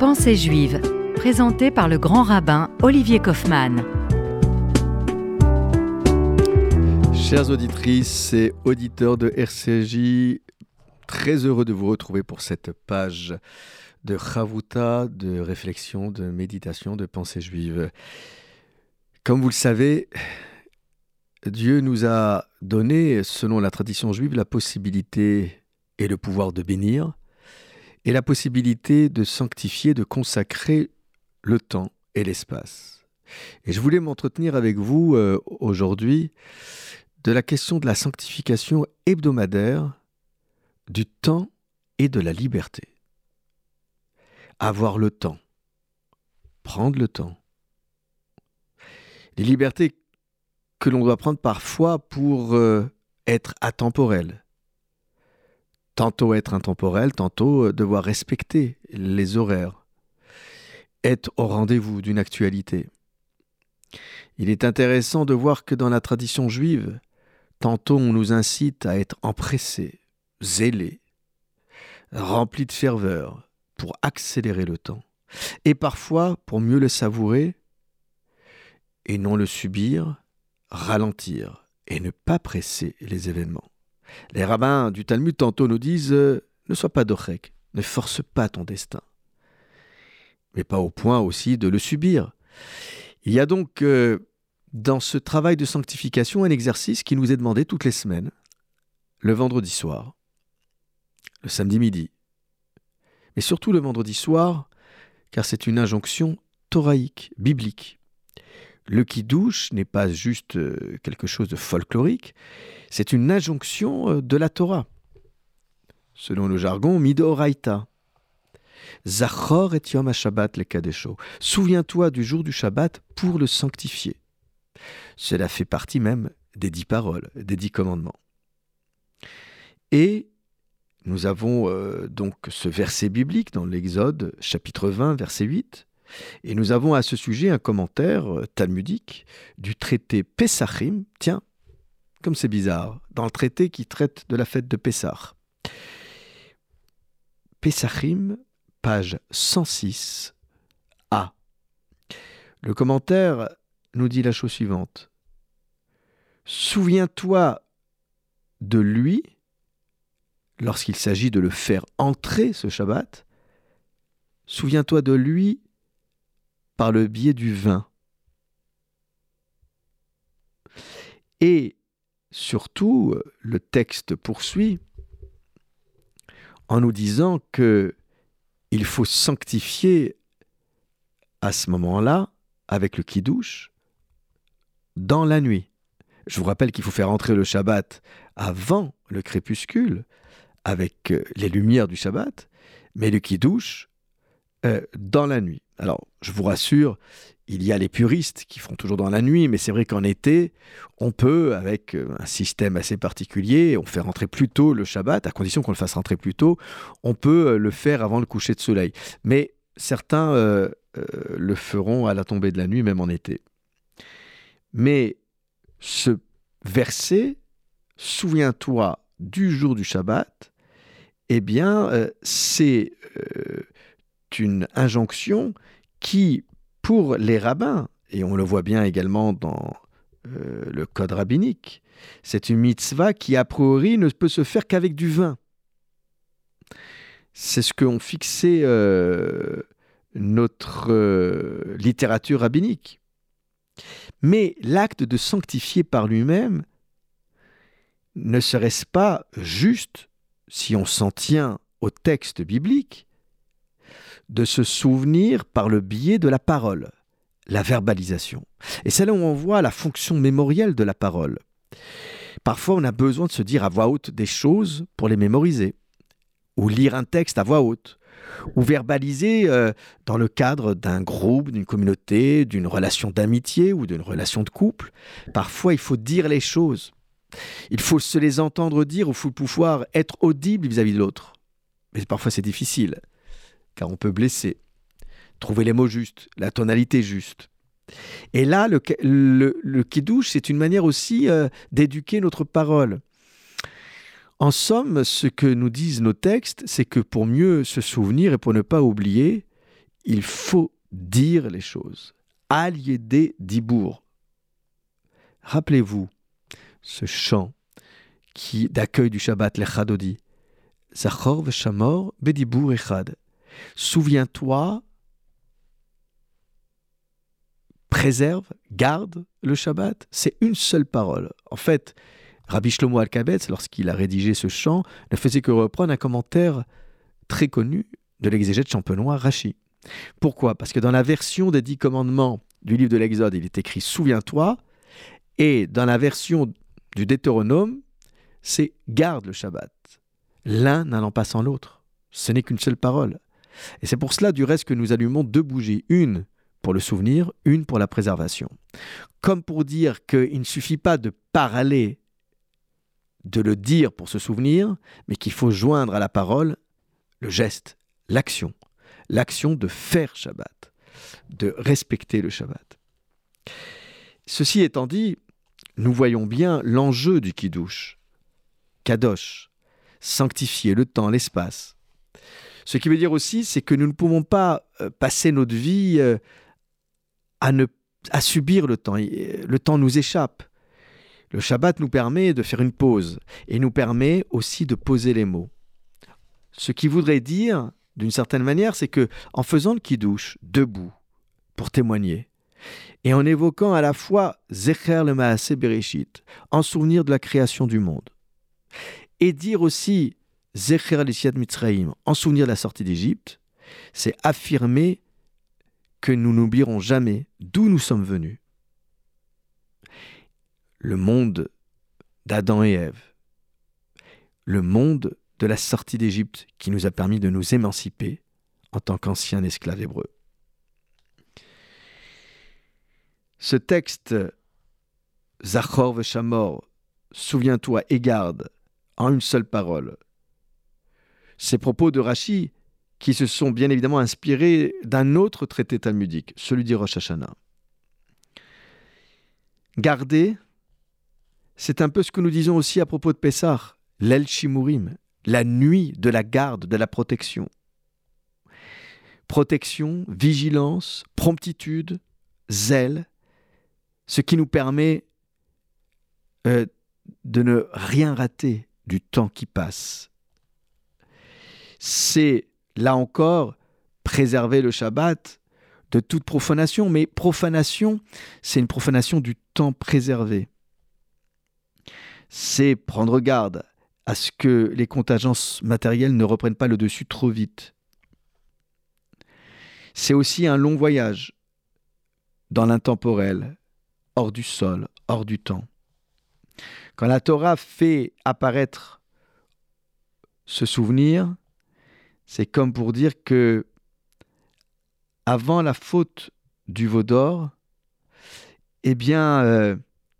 Pensée juive, présentée par le grand rabbin Olivier Kaufmann. Chères auditrices et auditeurs de RCJ, très heureux de vous retrouver pour cette page de Chavuta, de réflexion, de méditation, de pensée juive. Comme vous le savez, Dieu nous a donné, selon la tradition juive, la possibilité et le pouvoir de bénir, et la possibilité de sanctifier, de consacrer le temps et l'espace. Et je voulais m'entretenir avec vous euh, aujourd'hui de la question de la sanctification hebdomadaire du temps et de la liberté. Avoir le temps, prendre le temps. Les libertés que l'on doit prendre parfois pour euh, être atemporel, tantôt être intemporel, tantôt euh, devoir respecter les horaires, être au rendez-vous d'une actualité. Il est intéressant de voir que dans la tradition juive, tantôt on nous incite à être empressés, zélés, remplis de ferveur pour accélérer le temps, et parfois pour mieux le savourer et non le subir, ralentir et ne pas presser les événements. Les rabbins du Talmud tantôt nous disent euh, Ne sois pas dorek, ne force pas ton destin. Mais pas au point aussi de le subir. Il y a donc euh, dans ce travail de sanctification un exercice qui nous est demandé toutes les semaines, le vendredi soir, le samedi midi, mais surtout le vendredi soir, car c'est une injonction thoraïque, biblique. Le qui douche n'est pas juste euh, quelque chose de folklorique, c'est une injonction euh, de la Torah. Selon le jargon, midoraita. Zachor et yom Shabbat le. Souviens-toi du jour du Shabbat pour le sanctifier. Cela fait partie même des dix paroles, des dix commandements. Et nous avons euh, donc ce verset biblique dans l'Exode chapitre 20 verset 8 et nous avons à ce sujet un commentaire euh, talmudique du traité Pesachim. Tiens, comme c'est bizarre, dans le traité qui traite de la fête de Pessah. Pesachim, page 106 A. Le commentaire nous dit la chose suivante. Souviens-toi de lui lorsqu'il s'agit de le faire entrer ce Shabbat. Souviens-toi de lui par le biais du vin. Et surtout, le texte poursuit en nous disant que il faut sanctifier à ce moment-là, avec le kidouche, dans la nuit. Je vous rappelle qu'il faut faire entrer le Shabbat avant le crépuscule, avec les lumières du Shabbat, mais le kidouche euh, dans la nuit. Alors, je vous rassure, il y a les puristes qui font toujours dans la nuit, mais c'est vrai qu'en été, on peut, avec euh, un système assez particulier, on fait rentrer plus tôt le Shabbat, à condition qu'on le fasse rentrer plus tôt, on peut euh, le faire avant le coucher de soleil. Mais certains le feront à la tombée de la nuit, même en été. Mais ce verset, souviens-toi du jour du Shabbat, eh bien, c'est une injonction qui, pour les rabbins, et on le voit bien également dans euh, le code rabbinique, c'est une mitzvah qui, a priori, ne peut se faire qu'avec du vin. C'est ce qu'ont fixé euh, notre euh, littérature rabbinique. Mais l'acte de sanctifier par lui-même ne serait-ce pas juste, si on s'en tient au texte biblique, de se souvenir par le biais de la parole, la verbalisation. Et c'est là où on voit la fonction mémorielle de la parole. Parfois, on a besoin de se dire à voix haute des choses pour les mémoriser, ou lire un texte à voix haute, ou verbaliser euh, dans le cadre d'un groupe, d'une communauté, d'une relation d'amitié ou d'une relation de couple. Parfois, il faut dire les choses. Il faut se les entendre dire, il faut pouvoir être audible vis-à-vis -vis de l'autre. Mais parfois, c'est difficile car on peut blesser. Trouver les mots justes, la tonalité juste. Et là, le, le, c'est une manière aussi euh, d'éduquer notre parole. En somme, ce que nous disent nos textes, c'est que pour mieux se souvenir et pour ne pas oublier, il faut dire les choses. des dibour. Rappelez-vous ce chant qui d'accueil du Shabbat, le Chadodi. Zachor v'shamor echad. Souviens-toi, préserve, garde le Shabbat. C'est une seule parole. En fait, Rabbi Shlomo Alkabetz, lorsqu'il a rédigé ce chant, ne faisait que reprendre un commentaire très connu de l'exégète champenois Rachi. Pourquoi? Parce que dans la version des dix commandements du livre de l'Exode, il est écrit Souviens-toi, et dans la version du Deutéronome, c'est Garde le Shabbat. L'un n'allant pas sans l'autre. Ce n'est qu'une seule parole. Et c'est pour cela, du reste, que nous allumons deux bougies, une pour le souvenir, une pour la préservation. Comme pour dire qu'il ne suffit pas de parler de le dire pour se souvenir, mais qu'il faut joindre à la parole le geste, l'action, l'action de faire Shabbat, de respecter le Shabbat. Ceci étant dit, nous voyons bien l'enjeu du Kiddush, Kadosh, sanctifier le temps, l'espace. Ce qui veut dire aussi, c'est que nous ne pouvons pas euh, passer notre vie euh, à, subir le temps. Le temps nous échappe. Le Shabbat nous permet de faire une pause et nous permet aussi de poser les mots. Ce qui voudrait dire, d'une certaine manière, c'est que en faisant le kiddush debout pour témoigner et en évoquant à la fois Zecher le Maaseh Bereshit, en souvenir de la création du monde, et dire aussi Zecher l'Isiad Mitzrayim, en souvenir de la sortie d'Égypte, c'est affirmer que nous n'oublierons jamais d'où nous sommes venus le monde d'Adam et Ève, le monde de la sortie d'Égypte qui nous a permis de nous émanciper en tant qu'anciens esclaves hébreux. Ce texte, Zachor Veshamor, souviens-toi et garde, en une seule parole. Ces propos de Rachi, qui se sont bien évidemment inspirés d'un autre traité talmudique, celui du Rosh Hashanah. Garder, c'est un peu ce que nous disons aussi à propos de Pessah, l'El Shimurim, la nuit de la garde, de la protection. Protection, vigilance, promptitude, zèle, ce qui nous permet euh, de ne rien rater du temps qui passe. C'est, là encore, préserver le Shabbat de toute profanation, mais profanation, c'est une profanation du temps préservé c'est prendre garde à ce que les contingences matérielles ne reprennent pas le dessus trop vite. C'est aussi un long voyage dans l'intemporel, hors du sol, hors du temps. Quand la Torah fait apparaître ce souvenir, c'est comme pour dire que avant la faute du veau d'or, eh bien, euh,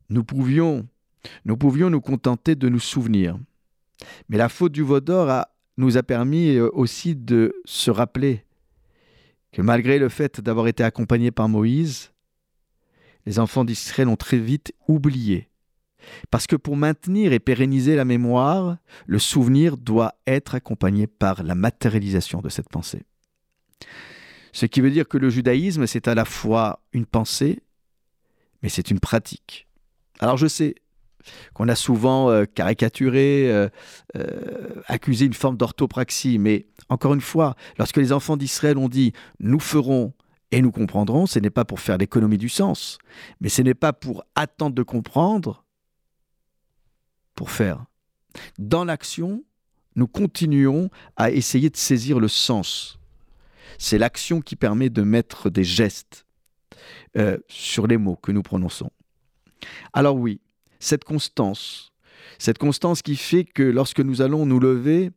nous pouvions nous pouvions nous contenter de nous souvenir. Mais la faute du veau d'or nous a permis euh, aussi de se rappeler que malgré le fait d'avoir été accompagnés par Moïse, les enfants d'Israël ont très vite oublié. Parce que pour maintenir et pérenniser la mémoire, le souvenir doit être accompagné par la matérialisation de cette pensée. Ce qui veut dire que le judaïsme, c'est à la fois une pensée, mais c'est une pratique. Alors je sais, qu'on a souvent euh, caricaturé, euh, euh, accusé une forme d'orthopraxie. Mais encore une fois, lorsque les enfants d'Israël ont dit nous ferons et nous comprendrons, ce n'est pas pour faire l'économie du sens, mais ce n'est pas pour attendre de comprendre, pour faire. Dans l'action, nous continuons à essayer de saisir le sens. C'est l'action qui permet de mettre des gestes sur les mots que nous prononçons. Alors oui, cette constance, cette constance qui fait que lorsque nous allons nous lever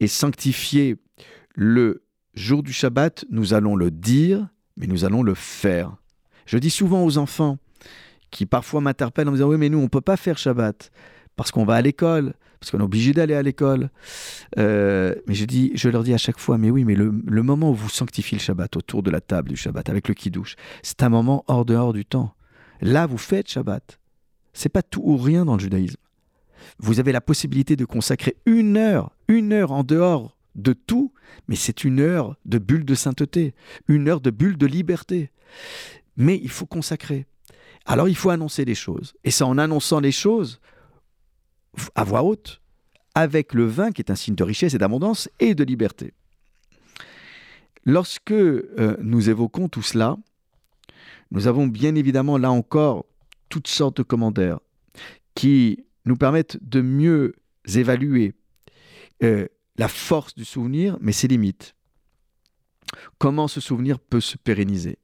et sanctifier le jour du Shabbat, nous allons le dire, mais nous allons le faire. Je dis souvent aux enfants qui parfois m'interpellent en me disant oui mais nous on ne peut pas faire Shabbat parce qu'on va à l'école, parce qu'on est obligé d'aller à l'école. Euh, mais je, dis, je leur dis à chaque fois, mais oui, mais le, moment où vous sanctifiez le Shabbat autour de la table du Shabbat avec le kiddush, c'est un moment hors dehors du temps. Là, vous faites Shabbat. C'est pas tout ou rien dans le judaïsme. Vous avez la possibilité de consacrer une heure, une heure en dehors de tout, mais c'est une heure de bulle de sainteté, une heure de bulle de liberté. Mais il faut consacrer. Alors il faut annoncer les choses. Et c'est en annonçant les choses à voix haute, avec le vin qui est un signe de richesse et d'abondance et de liberté. Lorsque euh, nous évoquons tout cela, nous avons bien évidemment là encore toutes sortes de commentaires qui nous permettent de mieux évaluer euh, la force du souvenir, mais ses limites. Comment ce souvenir peut se pérenniser?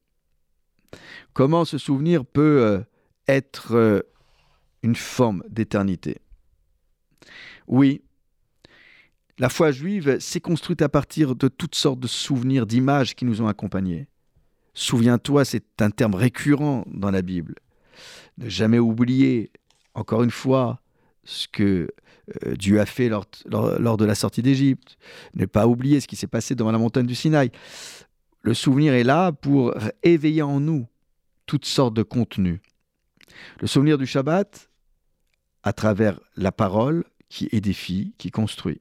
Comment ce souvenir peut euh, être une forme d'éternité? Oui, la foi juive s'est construite à partir de toutes sortes de souvenirs, d'images qui nous ont accompagnés. Souviens-toi, c'est un terme récurrent dans la Bible. Ne jamais oublier, encore une fois, ce que euh, Dieu a fait lors, lors, de la sortie d'Égypte. Ne pas oublier ce qui s'est passé devant la montagne du Sinaï. Le souvenir est là pour éveiller en nous toutes sortes de contenus. Le souvenir du Shabbat, à travers la parole qui édifie, qui construit.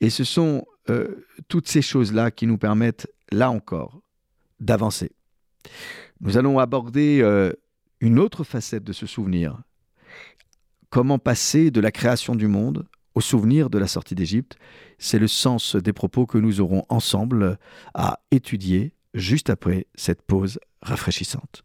Et ce sont euh, toutes ces choses-là qui nous permettent, là encore, d'avancer. Nous allons aborder euh, une autre facette de ce souvenir. Comment passer de la création du monde au souvenir de la sortie d'Égypte? C'est le sens des propos que nous aurons ensemble à étudier juste après cette pause rafraîchissante.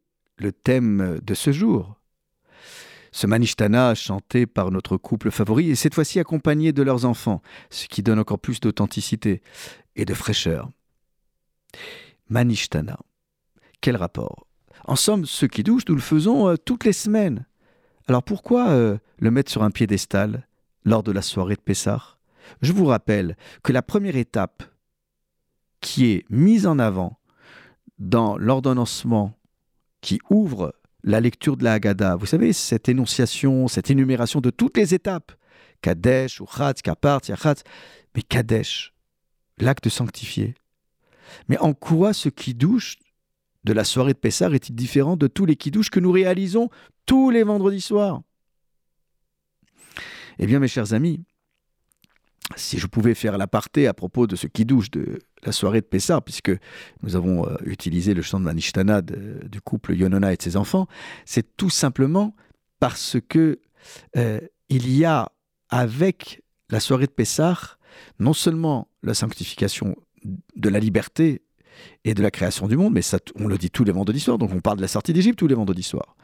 le thème de ce jour ce Manishtana chanté par notre couple favori et cette fois-ci accompagné de leurs enfants, ce qui donne encore plus d'authenticité et de fraîcheur. Manishtana. Quel rapport? En somme, ce qui douche, nous le faisons euh, toutes les semaines. Alors pourquoi euh, le mettre sur un piédestal lors de la soirée de Pessah? Je vous rappelle que la première étape qui est mise en avant dans l'ordonnancement qui ouvre la lecture de la Haggadah, vous savez, cette énonciation, cette énumération de toutes les étapes, Kadesh, Uchatz, Kapart, Yachatz, mais Kadesh, l'acte sanctifié. Mais en quoi ce qui de la soirée de Pessah est-il différent de tous les qui-douches que nous réalisons tous les vendredis soirs? Eh bien, mes chers amis, si je pouvais faire l'aparté à propos de ce qui-douche de la soirée de Pessah, puisque nous avons euh, utilisé le chant de Manishtana du couple Yonona et de ses enfants, c'est tout simplement parce que euh, il y a avec la soirée de Pessah non seulement la sanctification de la liberté et de la création du monde, mais ça, on le dit tous les vendredis soirs, donc on parle de la sortie d'Égypte tous les vendredis soirs.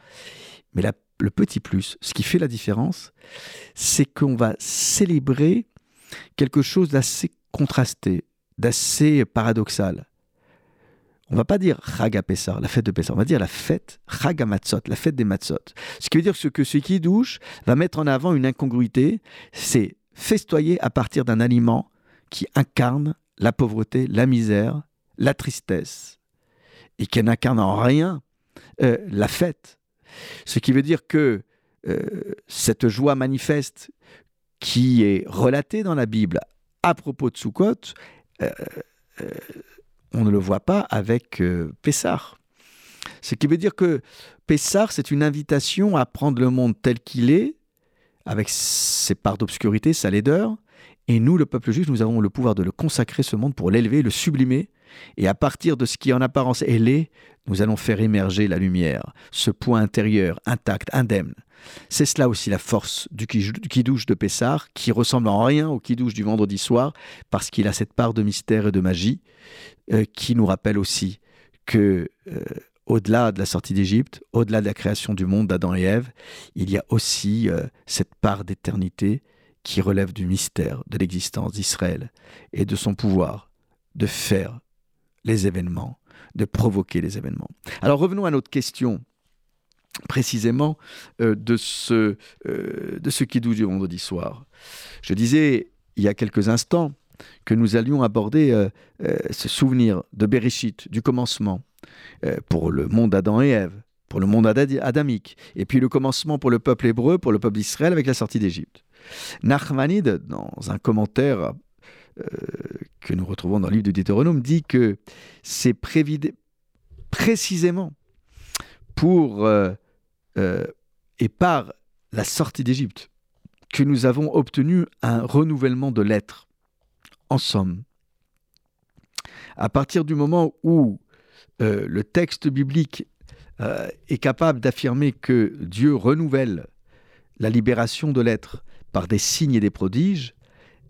Mais le petit plus, ce qui fait la différence, c'est qu'on va célébrer quelque chose d'assez contrasté, d'assez paradoxal. On va pas dire Chag Pessar, la fête de Pessar, on va dire la fête Chag Matzot, la fête des Matzot. Ce qui veut dire que ce qui douche va mettre en avant une incongruité, c'est festoyer à partir d'un aliment qui incarne la pauvreté, la misère, la tristesse, et qui n'incarne en rien euh, la fête. Ce qui veut dire que euh, cette joie manifeste qui est relatée dans la Bible à propos de Sukkot, euh, on ne le voit pas avec Pessah. Ce qui veut dire que Pessar, c'est une invitation à prendre le monde tel qu'il est, avec ses parts d'obscurité, sa laideur, et nous, le peuple juif, nous avons le pouvoir de le consacrer, ce monde, pour l'élever, le sublimer, et à partir de ce qui en apparence est laid, nous allons faire émerger la lumière, ce point intérieur, intact, indemne. C'est cela aussi la force du kidouche de Pessar, qui ressemble en rien au kidouche du vendredi soir, parce qu'il a cette part de mystère et de magie, euh, qui nous rappelle aussi que euh, au-delà de la sortie d'Égypte, au-delà de la création du monde d'Adam et Ève, il y a aussi euh, cette part d'éternité qui relève du mystère de l'existence d'Israël et de son pouvoir de faire les événements, de provoquer les événements. Alors revenons à notre question précisément euh, de ce, euh, de ce du vendredi soir. Je disais il y a quelques instants que nous allions aborder euh, ce souvenir de Bereshit, du commencement, pour le monde Adam et Ève, pour le monde adamique, et puis le commencement pour le peuple hébreu, pour le peuple d'Israël avec la sortie d'Égypte. Nachmanide, dans un commentaire que nous retrouvons dans le livre de Deutéronome, dit que c'est précisément pour euh, et par la sortie d'Égypte que nous avons obtenu un renouvellement de l'être. En somme, à partir du moment où euh, le texte biblique euh, est capable d'affirmer que Dieu renouvelle la libération de l'être par des signes et des prodiges,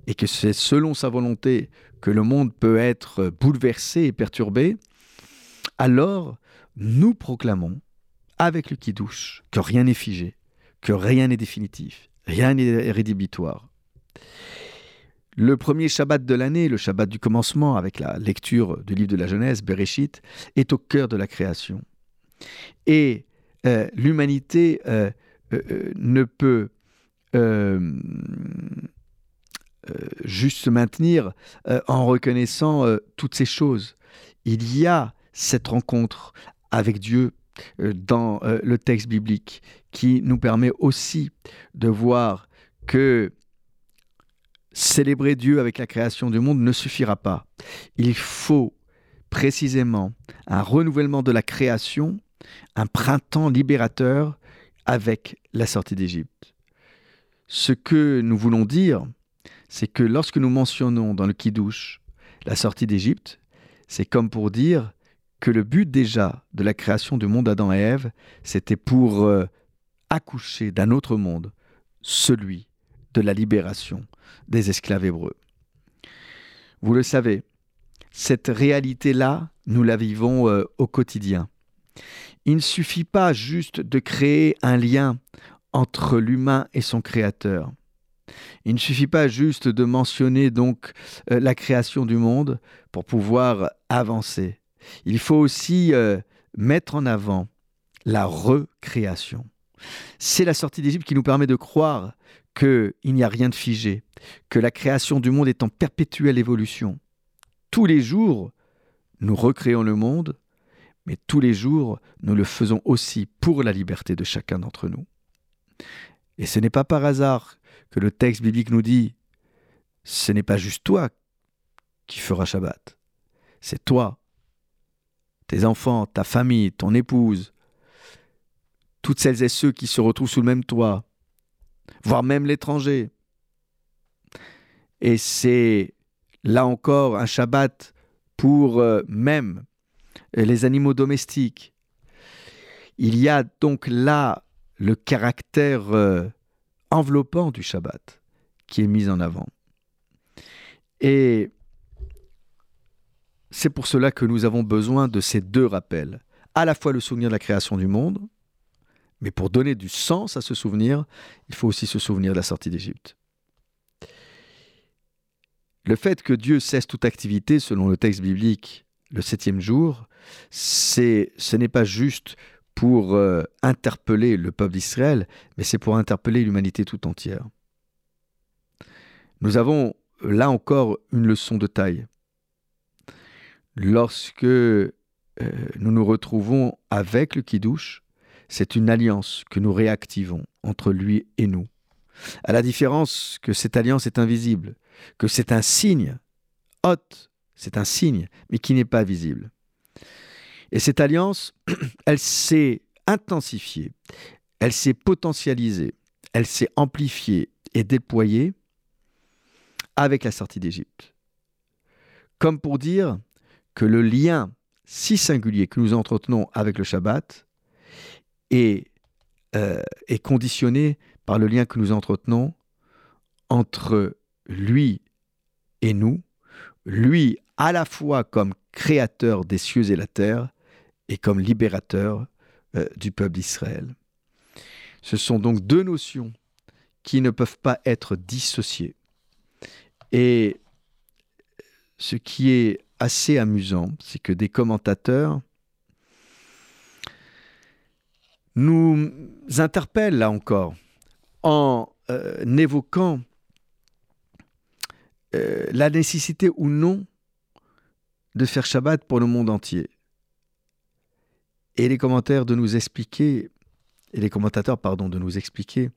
et que c'est selon sa volonté que le monde peut être bouleversé et perturbé, alors nous proclamons avec le qui-douche que rien n'est figé, que rien n'est définitif, rien n'est rédhibitoire. Le premier Shabbat de l'année, le Shabbat du commencement, avec la lecture du livre de la Genèse, Bereshit, est au cœur de la création. Et euh, l'humanité euh, euh, ne peut juste se maintenir en reconnaissant toutes ces choses. Il y a cette rencontre avec Dieu euh, dans euh, le texte biblique qui nous permet aussi de voir que célébrer Dieu avec la création du monde ne suffira pas. Il faut précisément un renouvellement de la création, un printemps libérateur avec la sortie d'Égypte. Ce que nous voulons dire, c'est que lorsque nous mentionnons dans le Kiddush la sortie d'Égypte, c'est comme pour dire que le but déjà de la création du monde Adam et Ève, c'était pour euh, accoucher d'un autre monde, celui de la libération des esclaves hébreux. Vous le savez, cette réalité-là, nous la vivons euh, au quotidien. Il ne suffit pas juste de créer un lien entre l'humain et son créateur. Il ne suffit pas juste de mentionner donc euh, la création du monde pour pouvoir avancer. Il faut aussi euh, mettre en avant la recréation. C'est la sortie d'Égypte qui nous permet de croire qu'il n'y a rien de figé, que la création du monde est en perpétuelle évolution. Tous les jours, nous recréons le monde, mais tous les jours, nous le faisons aussi pour la liberté de chacun d'entre nous. Et ce n'est pas par hasard que le texte biblique nous dit, ce n'est pas juste toi qui feras Shabbat, c'est toi tes enfants, ta famille, ton épouse, toutes celles et ceux qui se retrouvent sous le même toit, voire même l'étranger. Et c'est là encore un Shabbat pour euh, même les animaux domestiques. Il y a donc là le caractère euh, enveloppant du Shabbat qui est mis en avant. Et c'est pour cela que nous avons besoin de ces deux rappels. À la fois le souvenir de la création du monde, mais pour donner du sens à ce souvenir, il faut aussi se souvenir de la sortie d'Égypte. Le fait que Dieu cesse toute activité, selon le texte biblique, le septième jour, c'est, ce n'est pas juste pour euh, interpeller le peuple d'Israël, mais c'est pour interpeller l'humanité tout entière. Nous avons là encore une leçon de taille lorsque euh, nous nous retrouvons avec le Kiddush, c'est une alliance que nous réactivons entre lui et nous. À la différence que cette alliance est invisible, que c'est un signe, hot, c'est un signe, mais qui n'est pas visible. Et cette alliance, elle s'est intensifiée, elle s'est potentialisée, elle s'est amplifiée et déployée avec la sortie d'Égypte. Comme pour dire que le lien si singulier que nous entretenons avec le Shabbat est, euh, conditionné par le lien que nous entretenons entre lui et nous, lui à la fois comme créateur des cieux et la terre et comme libérateur euh, du peuple d'Israël. Ce sont donc deux notions qui ne peuvent pas être dissociées. Et ce qui est assez amusant, c'est que des commentateurs nous interpellent là encore en euh, évoquant euh, la nécessité ou non de faire Shabbat pour le monde entier. Et les commentaires de nous expliquer, et les commentateurs, pardon, de nous expliquer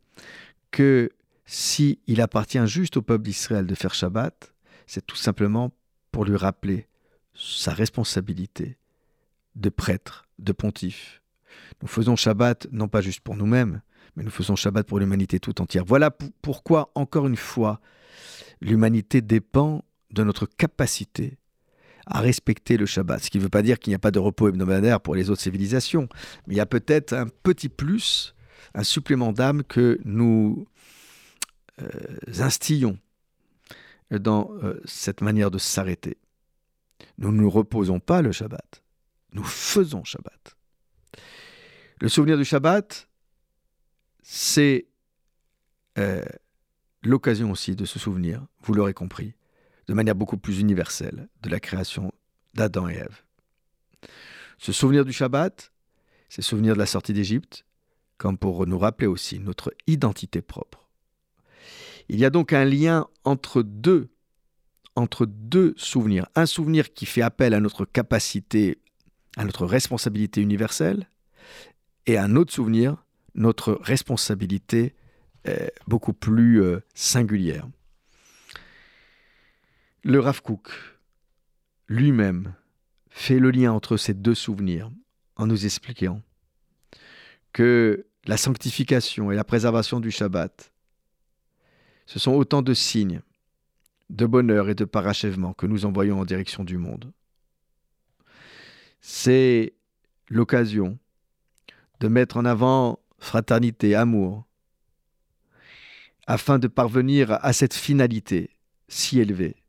que si il appartient juste au peuple d'Israël de faire Shabbat, c'est tout simplement pour lui rappeler sa responsabilité de prêtre, de pontife. Nous faisons Shabbat non pas juste pour nous-mêmes, mais nous faisons Shabbat pour l'humanité tout entière. Voilà pourquoi, encore une fois, l'humanité dépend de notre capacité à respecter le Shabbat. Ce qui ne veut pas dire qu'il n'y a pas de repos hebdomadaire pour les autres civilisations, mais il y a peut-être un petit plus, un supplément d'âme que nous euh, instillons dans euh, cette manière de s'arrêter. Nous ne nous reposons pas le Shabbat, nous faisons Shabbat. Le souvenir du Shabbat, c'est euh, l'occasion aussi de se souvenir, vous l'aurez compris, de manière beaucoup plus universelle, de la création d'Adam et Ève. Ce souvenir du Shabbat, c'est souvenir de la sortie d'Égypte, comme pour nous rappeler aussi notre identité propre. Il y a donc un lien entre deux, souvenirs. Un souvenir qui fait appel à notre capacité, à notre responsabilité universelle, et un autre souvenir, notre responsabilité beaucoup plus euh, singulière. Le Rav lui-même fait le lien entre ces deux souvenirs en nous expliquant que la sanctification et la préservation du Shabbat, ce sont autant de signes de bonheur et de parachèvement que nous envoyons en direction du monde. C'est l'occasion de mettre en avant fraternité, amour, afin de parvenir à cette finalité si élevée,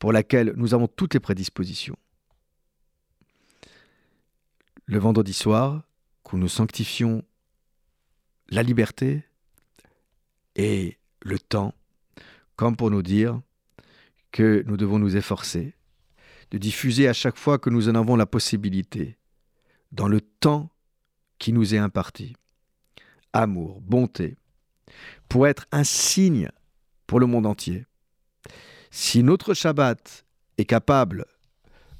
pour laquelle nous avons toutes les prédispositions. Le vendredi soir, que nous sanctifions la liberté et le temps, comme pour nous dire que nous devons nous efforcer de diffuser à chaque fois que nous en avons la possibilité, dans le temps qui nous est imparti, amour, bonté, pour être un signe pour le monde entier. Si notre Shabbat est capable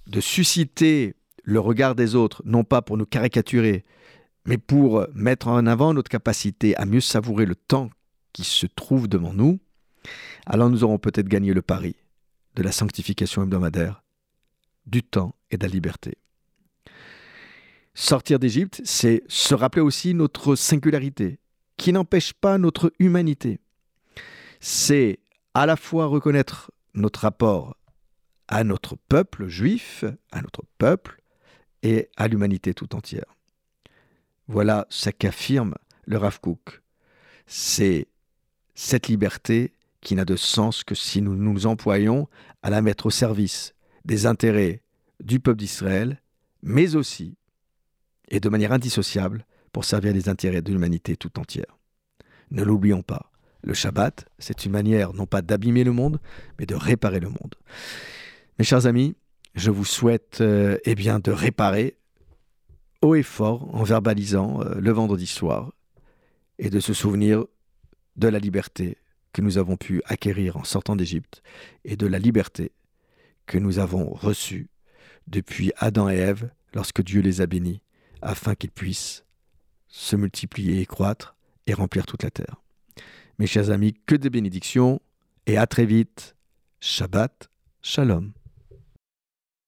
de susciter le regard des autres, non pas pour nous caricaturer, mais pour mettre en avant notre capacité à mieux savourer le temps qui se trouve devant nous, alors nous aurons peut-être gagné le pari de la sanctification hebdomadaire, du temps et de la liberté. Sortir d'Égypte, c'est se rappeler aussi notre singularité, qui n'empêche pas notre humanité. C'est à la fois reconnaître notre rapport à notre peuple juif, à notre peuple, et à l'humanité tout entière. Voilà ce qu'affirme le Rav Kook. C'est cette liberté qui n'a de sens que si nous nous employons à la mettre au service des intérêts du peuple d'Israël, mais aussi, et de manière indissociable, pour servir les intérêts de l'humanité tout entière. Ne l'oublions pas, le Shabbat, c'est une manière non pas d'abîmer le monde, mais de réparer le monde. Mes chers amis, je vous souhaite euh, eh bien de réparer haut et fort en verbalisant euh, le vendredi soir et de se souvenir de la liberté que nous avons pu acquérir en sortant d'Égypte et de la liberté que nous avons reçue depuis Adam et Ève lorsque Dieu les a bénis afin qu'ils puissent se multiplier et croître et remplir toute la terre. Mes chers amis, que des bénédictions et à très vite. Shabbat Shalom.